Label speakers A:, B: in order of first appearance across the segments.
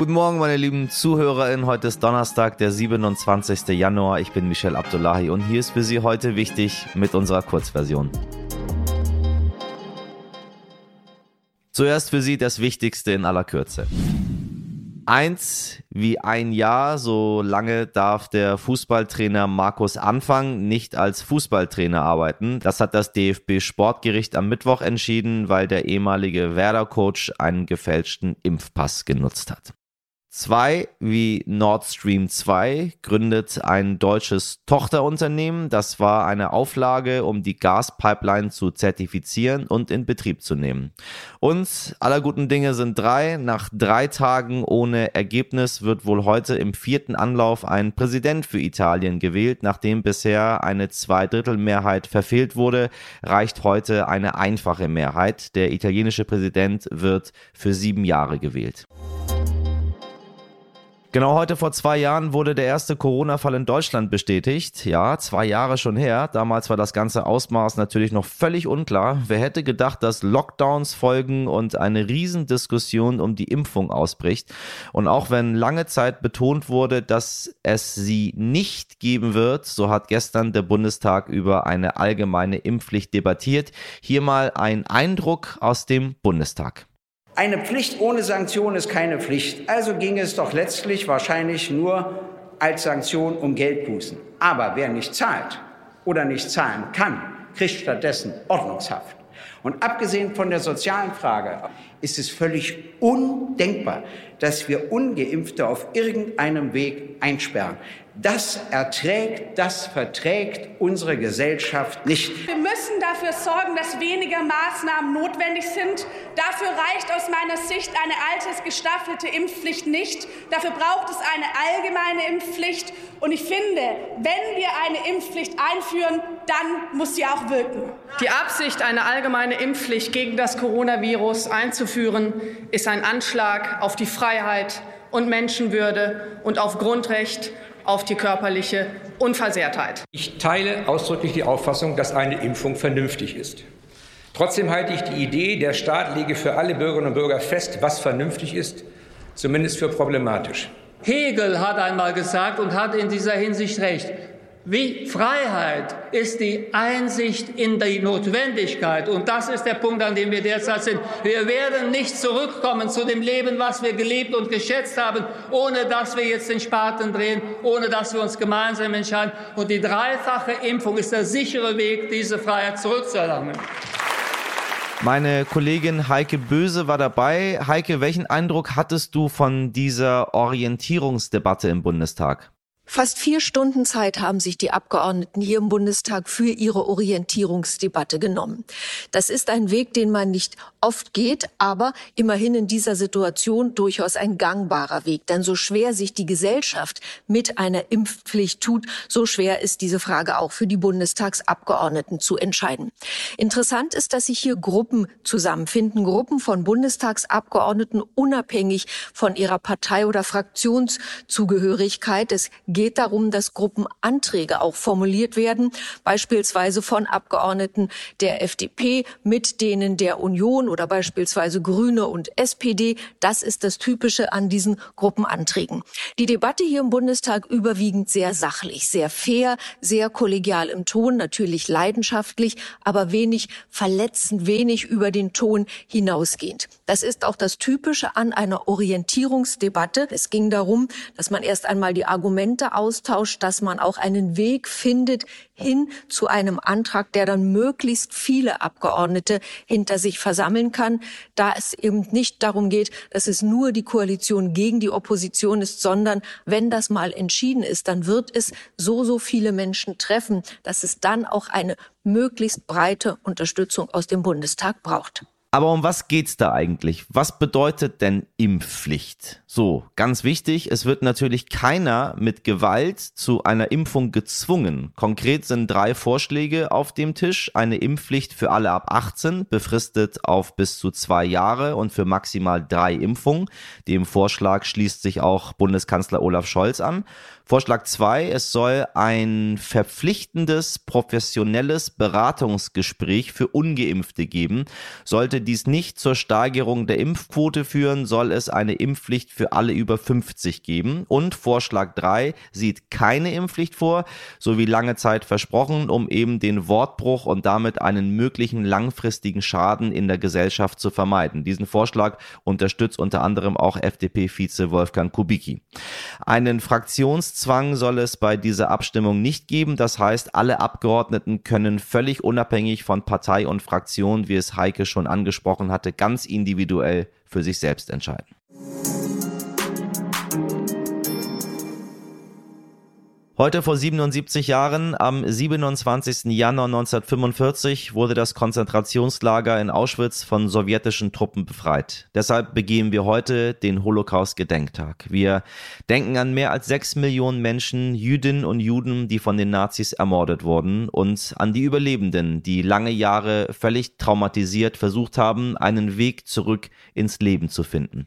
A: Guten Morgen, meine lieben ZuhörerInnen. Heute ist Donnerstag, der 27. Januar. Ich bin Michel Abdullahi und hier ist für Sie heute wichtig mit unserer Kurzversion. Zuerst für Sie das Wichtigste in aller Kürze. Eins wie ein Jahr, so lange darf der Fußballtrainer Markus Anfang nicht als Fußballtrainer arbeiten. Das hat das DFB Sportgericht am Mittwoch entschieden, weil der ehemalige Werder-Coach einen gefälschten Impfpass genutzt hat. 2 wie Nord Stream 2 gründet ein deutsches Tochterunternehmen. Das war eine Auflage, um die Gaspipeline zu zertifizieren und in Betrieb zu nehmen. Und aller guten Dinge sind drei. Nach drei Tagen ohne Ergebnis wird wohl heute im vierten Anlauf ein Präsident für Italien gewählt. Nachdem bisher eine Zweidrittelmehrheit verfehlt wurde, reicht heute eine einfache Mehrheit. Der italienische Präsident wird für sieben Jahre gewählt. Genau heute vor zwei Jahren wurde der erste Corona-Fall in Deutschland bestätigt. Ja, zwei Jahre schon her. Damals war das ganze Ausmaß natürlich noch völlig unklar. Wer hätte gedacht, dass Lockdowns folgen und eine Riesendiskussion um die Impfung ausbricht. Und auch wenn lange Zeit betont wurde, dass es sie nicht geben wird, so hat gestern der Bundestag über eine allgemeine Impfpflicht debattiert. Hier mal ein Eindruck aus dem Bundestag.
B: Eine Pflicht ohne Sanktion ist keine Pflicht. Also ging es doch letztlich wahrscheinlich nur als Sanktion um Geldbußen. Aber wer nicht zahlt oder nicht zahlen kann, kriegt stattdessen Ordnungshaft. Und abgesehen von der sozialen Frage ist es völlig undenkbar, dass wir ungeimpfte auf irgendeinem Weg einsperren. Das erträgt, das verträgt unsere Gesellschaft nicht.
C: Wir müssen dafür sorgen, dass weniger Maßnahmen notwendig sind. Dafür reicht aus meiner Sicht eine altersgestaffelte Impfpflicht nicht. Dafür braucht es eine allgemeine Impfpflicht. Und ich finde, wenn wir eine Impfpflicht einführen, dann muss sie auch wirken.
D: Die Absicht, eine allgemeine Impfpflicht gegen das Coronavirus einzuführen, ist ein Anschlag auf die Freiheit und Menschenwürde und auf Grundrecht auf die körperliche Unversehrtheit.
E: Ich teile ausdrücklich die Auffassung, dass eine Impfung vernünftig ist. Trotzdem halte ich die Idee, der Staat lege für alle Bürgerinnen und Bürger fest, was vernünftig ist, zumindest für problematisch.
F: Hegel hat einmal gesagt und hat in dieser Hinsicht recht, wie Freiheit ist die Einsicht in die Notwendigkeit. Und das ist der Punkt, an dem wir derzeit sind. Wir werden nicht zurückkommen zu dem Leben, was wir gelebt und geschätzt haben, ohne dass wir jetzt den Spaten drehen, ohne dass wir uns gemeinsam entscheiden. Und die dreifache Impfung ist der sichere Weg, diese Freiheit zurückzuerlangen.
A: Meine Kollegin Heike Böse war dabei. Heike, welchen Eindruck hattest du von dieser Orientierungsdebatte im Bundestag?
G: Fast vier Stunden Zeit haben sich die Abgeordneten hier im Bundestag für ihre Orientierungsdebatte genommen. Das ist ein Weg, den man nicht oft geht, aber immerhin in dieser Situation durchaus ein gangbarer Weg. Denn so schwer sich die Gesellschaft mit einer Impfpflicht tut, so schwer ist diese Frage auch für die Bundestagsabgeordneten zu entscheiden. Interessant ist, dass sich hier Gruppen zusammenfinden, Gruppen von Bundestagsabgeordneten unabhängig von ihrer Partei oder Fraktionszugehörigkeit. Es geht darum, dass Gruppenanträge auch formuliert werden, beispielsweise von Abgeordneten der FDP mit denen der Union oder beispielsweise Grüne und SPD. Das ist das Typische an diesen Gruppenanträgen. Die Debatte hier im Bundestag überwiegend sehr sachlich, sehr fair, sehr kollegial im Ton, natürlich leidenschaftlich, aber wenig verletzend, wenig über den Ton hinausgehend. Das ist auch das Typische an einer Orientierungsdebatte. Es ging darum, dass man erst einmal die Argumente Austausch, dass man auch einen Weg findet hin zu einem Antrag, der dann möglichst viele Abgeordnete hinter sich versammeln kann, da es eben nicht darum geht, dass es nur die Koalition gegen die Opposition ist, sondern wenn das mal entschieden ist, dann wird es so, so viele Menschen treffen, dass es dann auch eine möglichst breite Unterstützung aus dem Bundestag braucht.
A: Aber um was geht's da eigentlich? Was bedeutet denn Impfpflicht? So, ganz wichtig, es wird natürlich keiner mit Gewalt zu einer Impfung gezwungen. Konkret sind drei Vorschläge auf dem Tisch. Eine Impfpflicht für alle ab 18, befristet auf bis zu zwei Jahre und für maximal drei Impfungen. Dem Vorschlag schließt sich auch Bundeskanzler Olaf Scholz an. Vorschlag zwei: es soll ein verpflichtendes, professionelles Beratungsgespräch für Ungeimpfte geben. Sollte Dies nicht zur Steigerung der Impfquote führen, soll es eine Impfpflicht für alle über 50 geben. Und Vorschlag 3 sieht keine Impfpflicht vor, so wie lange Zeit versprochen, um eben den Wortbruch und damit einen möglichen langfristigen Schaden in der Gesellschaft zu vermeiden. Diesen Vorschlag unterstützt unter anderem auch FDP-Vize Wolfgang Kubicki. Einen Fraktionszwang soll es bei dieser Abstimmung nicht geben. Das heißt, alle Abgeordneten können völlig unabhängig von Partei und Fraktion, wie es Heike schon angesprochen hatte, ganz individuell für sich selbst entscheiden. Heute vor 77 Jahren, am 27. Januar 1945, wurde das Konzentrationslager in Auschwitz von sowjetischen Truppen befreit. Deshalb begehen wir heute den Holocaust-Gedenktag. Wir denken an mehr als sechs Millionen Menschen, Jüdinnen und Juden, die von den Nazis ermordet wurden und an die Überlebenden, die lange Jahre völlig traumatisiert versucht haben, einen Weg zurück ins Leben zu finden.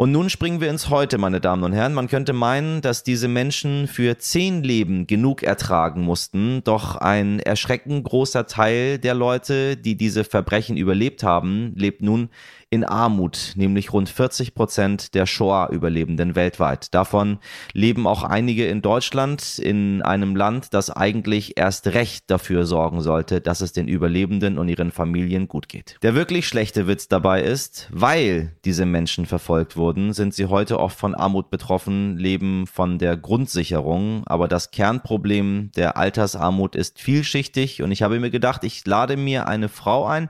A: Und nun springen wir ins Heute, meine Damen und Herren. Man könnte meinen, dass diese Menschen für zehn Leben genug ertragen mussten, doch ein erschreckend großer Teil der Leute, die diese Verbrechen überlebt haben, lebt nun in Armut, nämlich rund 40 Prozent der Shoah-Überlebenden weltweit. Davon leben auch einige in Deutschland, in einem Land, das eigentlich erst recht dafür sorgen sollte, dass es den Überlebenden und ihren Familien gut geht. Der wirklich schlechte Witz dabei ist, weil diese Menschen verfolgt wurden, sind sie heute oft von Armut betroffen, leben von der Grundsicherung, aber das Kernproblem der Altersarmut ist vielschichtig. Und ich habe mir gedacht, ich lade mir eine Frau ein,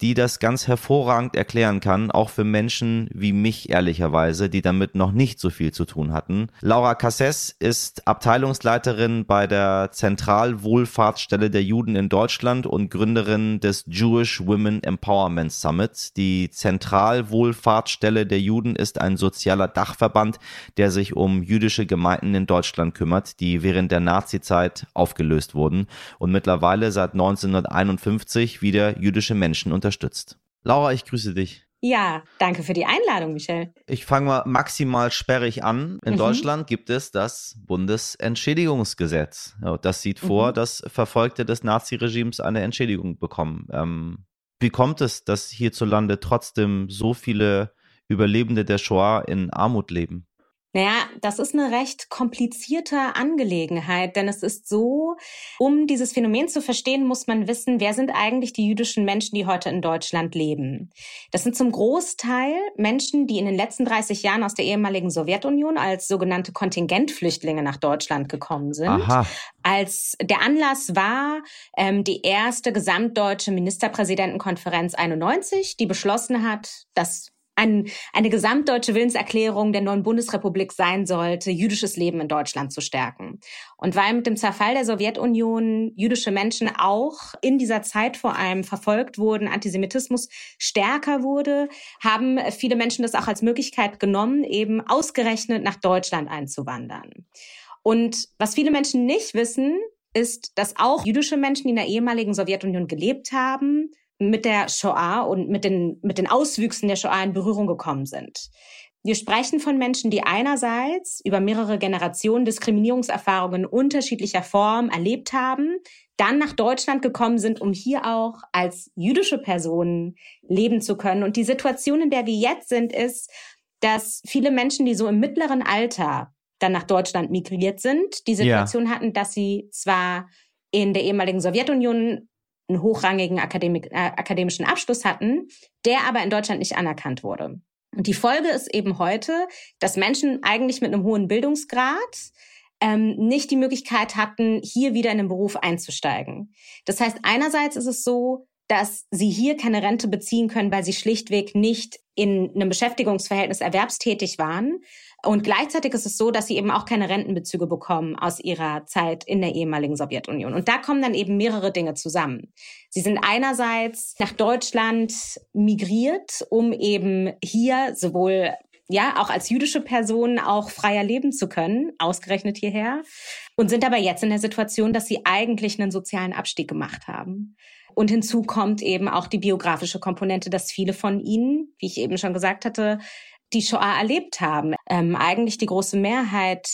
A: die das ganz hervorragend erklären kann, auch für Menschen wie mich ehrlicherweise, die damit noch nicht so viel zu tun hatten. Laura Casses ist Abteilungsleiterin bei der Zentralwohlfahrtsstelle der Juden in Deutschland und Gründerin des Jewish Women Empowerment Summit. Die Zentralwohlfahrtsstelle der Juden ist ein sozialer Dachverband, der sich um jüdische Gemeinden in Deutschland kümmert, die während der Nazizeit aufgelöst wurden und mittlerweile seit 1951 wieder jüdische Menschen unter unterstützt. Laura, ich grüße dich.
H: Ja, danke für die Einladung, Michelle.
A: Ich fange mal maximal sperrig an. In mhm. Deutschland gibt es das Bundesentschädigungsgesetz. Das sieht vor, mhm. dass Verfolgte des Naziregimes eine Entschädigung bekommen. Ähm, wie kommt es, dass hierzulande trotzdem so viele Überlebende der Shoah in Armut leben?
H: Naja, das ist eine recht komplizierte Angelegenheit, denn es ist so, um dieses Phänomen zu verstehen, muss man wissen, wer sind eigentlich die jüdischen Menschen, die heute in Deutschland leben. Das sind zum Großteil Menschen, die in den letzten 30 Jahren aus der ehemaligen Sowjetunion als sogenannte Kontingentflüchtlinge nach Deutschland gekommen sind. Aha. Als der Anlass war ähm, die erste gesamtdeutsche Ministerpräsidentenkonferenz 91, die beschlossen hat, dass ein, eine gesamtdeutsche Willenserklärung der neuen Bundesrepublik sein sollte, jüdisches Leben in Deutschland zu stärken. Und weil mit dem Zerfall der Sowjetunion jüdische Menschen auch in dieser Zeit vor allem verfolgt wurden, Antisemitismus stärker wurde, haben viele Menschen das auch als Möglichkeit genommen, eben ausgerechnet nach Deutschland einzuwandern. Und was viele Menschen nicht wissen, ist, dass auch jüdische Menschen, die in der ehemaligen Sowjetunion gelebt haben, mit der Shoah und mit den, mit den Auswüchsen der Shoah in Berührung gekommen sind. Wir sprechen von Menschen, die einerseits über mehrere Generationen Diskriminierungserfahrungen unterschiedlicher Form erlebt haben, dann nach Deutschland gekommen sind, um hier auch als jüdische Personen leben zu können. Und die Situation, in der wir jetzt sind, ist, dass viele Menschen, die so im mittleren Alter dann nach Deutschland migriert sind, die Situation ja. hatten, dass sie zwar in der ehemaligen Sowjetunion einen hochrangigen Akademik, äh, akademischen Abschluss hatten, der aber in Deutschland nicht anerkannt wurde. Und die Folge ist eben heute, dass Menschen eigentlich mit einem hohen Bildungsgrad ähm, nicht die Möglichkeit hatten, hier wieder in den Beruf einzusteigen. Das heißt, einerseits ist es so, dass sie hier keine Rente beziehen können, weil sie schlichtweg nicht in einem Beschäftigungsverhältnis erwerbstätig waren. Und gleichzeitig ist es so, dass sie eben auch keine Rentenbezüge bekommen aus ihrer Zeit in der ehemaligen Sowjetunion. Und da kommen dann eben mehrere Dinge zusammen. Sie sind einerseits nach Deutschland migriert, um eben hier sowohl ja, auch als jüdische Person auch freier leben zu können, ausgerechnet hierher, und sind aber jetzt in der Situation, dass sie eigentlich einen sozialen Abstieg gemacht haben. Und hinzu kommt eben auch die biografische Komponente, dass viele von ihnen, wie ich eben schon gesagt hatte, die Shoah erlebt haben. Ähm, eigentlich die große Mehrheit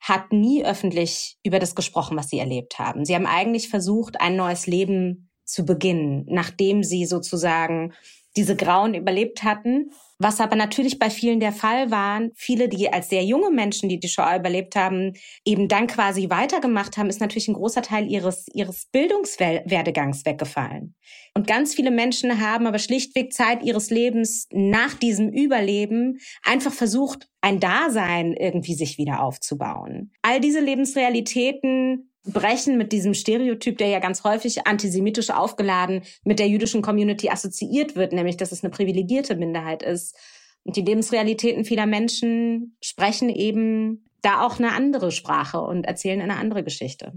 H: hat nie öffentlich über das gesprochen, was sie erlebt haben. Sie haben eigentlich versucht, ein neues Leben zu beginnen, nachdem sie sozusagen diese Grauen überlebt hatten. Was aber natürlich bei vielen der Fall waren, viele, die als sehr junge Menschen, die die Shoah überlebt haben, eben dann quasi weitergemacht haben, ist natürlich ein großer Teil ihres, ihres Bildungswerdegangs weggefallen. Und ganz viele Menschen haben aber schlichtweg Zeit ihres Lebens nach diesem Überleben einfach versucht, ein Dasein irgendwie sich wieder aufzubauen. All diese Lebensrealitäten brechen mit diesem Stereotyp, der ja ganz häufig antisemitisch aufgeladen mit der jüdischen Community assoziiert wird, nämlich dass es eine privilegierte Minderheit ist. Und die Lebensrealitäten vieler Menschen sprechen eben da auch eine andere Sprache und erzählen eine andere Geschichte.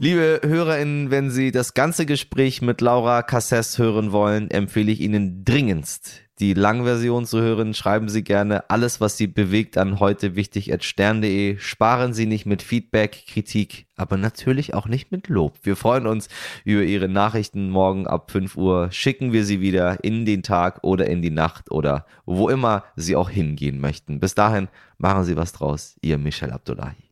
A: Liebe HörerInnen, wenn Sie das ganze Gespräch mit Laura Casses hören wollen, empfehle ich Ihnen dringendst die Langversion zu hören, schreiben Sie gerne alles, was Sie bewegt an heute wichtig at stern.de. Sparen Sie nicht mit Feedback, Kritik, aber natürlich auch nicht mit Lob. Wir freuen uns über Ihre Nachrichten morgen ab 5 Uhr. Schicken wir sie wieder in den Tag oder in die Nacht oder wo immer Sie auch hingehen möchten. Bis dahin machen Sie was draus. Ihr Michel Abdullahi.